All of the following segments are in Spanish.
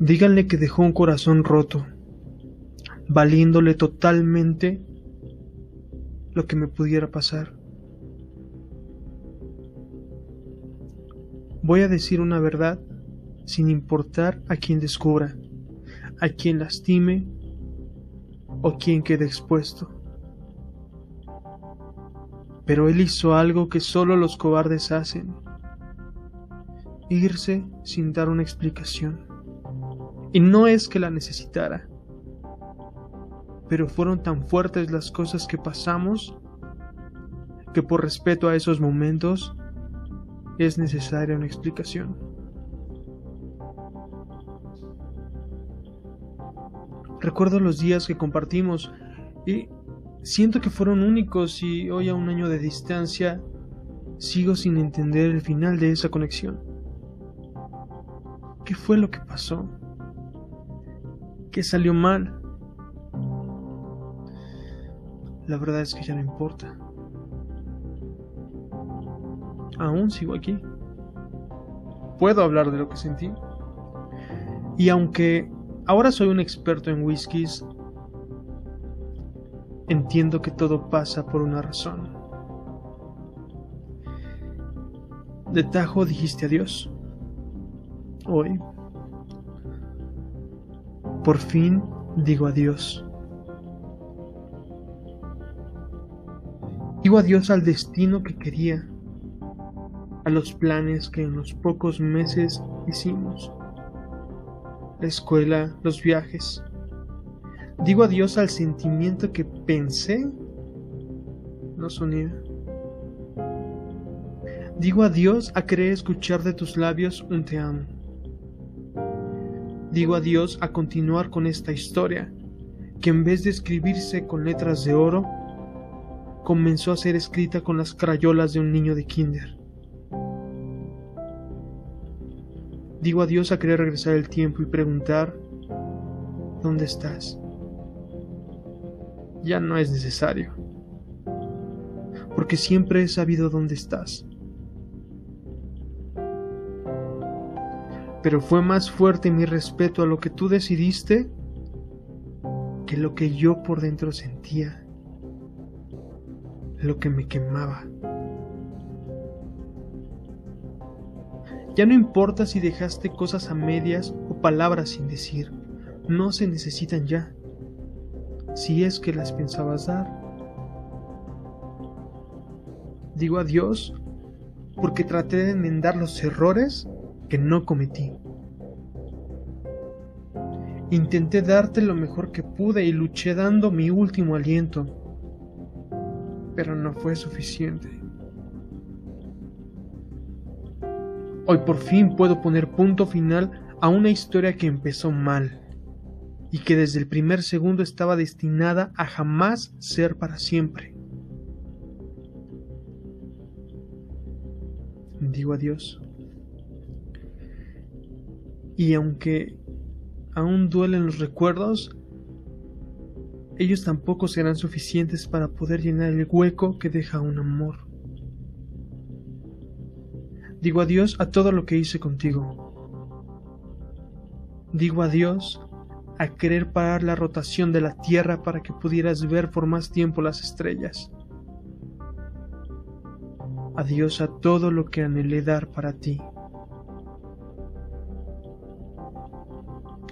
Díganle que dejó un corazón roto, valiéndole totalmente lo que me pudiera pasar. Voy a decir una verdad sin importar a quien descubra, a quien lastime o quien quede expuesto. Pero él hizo algo que solo los cobardes hacen, irse sin dar una explicación. Y no es que la necesitara, pero fueron tan fuertes las cosas que pasamos que por respeto a esos momentos es necesaria una explicación. Recuerdo los días que compartimos y siento que fueron únicos y hoy a un año de distancia sigo sin entender el final de esa conexión. ¿Qué fue lo que pasó? ¿Qué salió mal? La verdad es que ya no importa. Aún sigo aquí. Puedo hablar de lo que sentí. Y aunque ahora soy un experto en whiskies, entiendo que todo pasa por una razón. De tajo dijiste adiós. Hoy. Por fin digo adiós. Digo adiós al destino que quería, a los planes que en los pocos meses hicimos, la escuela, los viajes. Digo adiós al sentimiento que pensé no sonía. Digo adiós a querer escuchar de tus labios un te amo. Digo adiós a continuar con esta historia, que en vez de escribirse con letras de oro, comenzó a ser escrita con las crayolas de un niño de kinder. Digo adiós a querer regresar el tiempo y preguntar, ¿dónde estás? Ya no es necesario, porque siempre he sabido dónde estás. Pero fue más fuerte mi respeto a lo que tú decidiste que lo que yo por dentro sentía lo que me quemaba. Ya no importa si dejaste cosas a medias o palabras sin decir, no se necesitan ya, si es que las pensabas dar. Digo adiós porque traté de enmendar los errores que no cometí. Intenté darte lo mejor que pude y luché dando mi último aliento pero no fue suficiente. Hoy por fin puedo poner punto final a una historia que empezó mal y que desde el primer segundo estaba destinada a jamás ser para siempre. Digo adiós. Y aunque aún duelen los recuerdos, ellos tampoco serán suficientes para poder llenar el hueco que deja un amor. Digo adiós a todo lo que hice contigo. Digo adiós a querer parar la rotación de la Tierra para que pudieras ver por más tiempo las estrellas. Adiós a todo lo que anhelé dar para ti.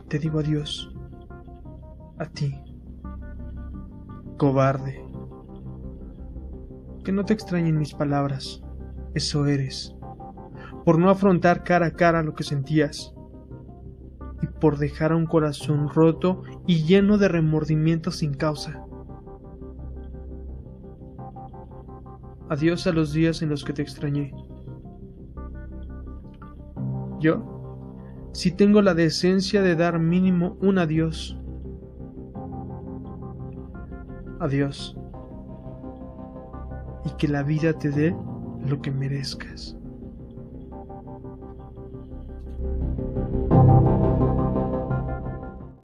Te digo adiós a ti cobarde. Que no te extrañen mis palabras, eso eres, por no afrontar cara a cara lo que sentías, y por dejar a un corazón roto y lleno de remordimiento sin causa. Adiós a los días en los que te extrañé. Yo, si tengo la decencia de dar mínimo un adiós, Adiós. Y que la vida te dé lo que merezcas.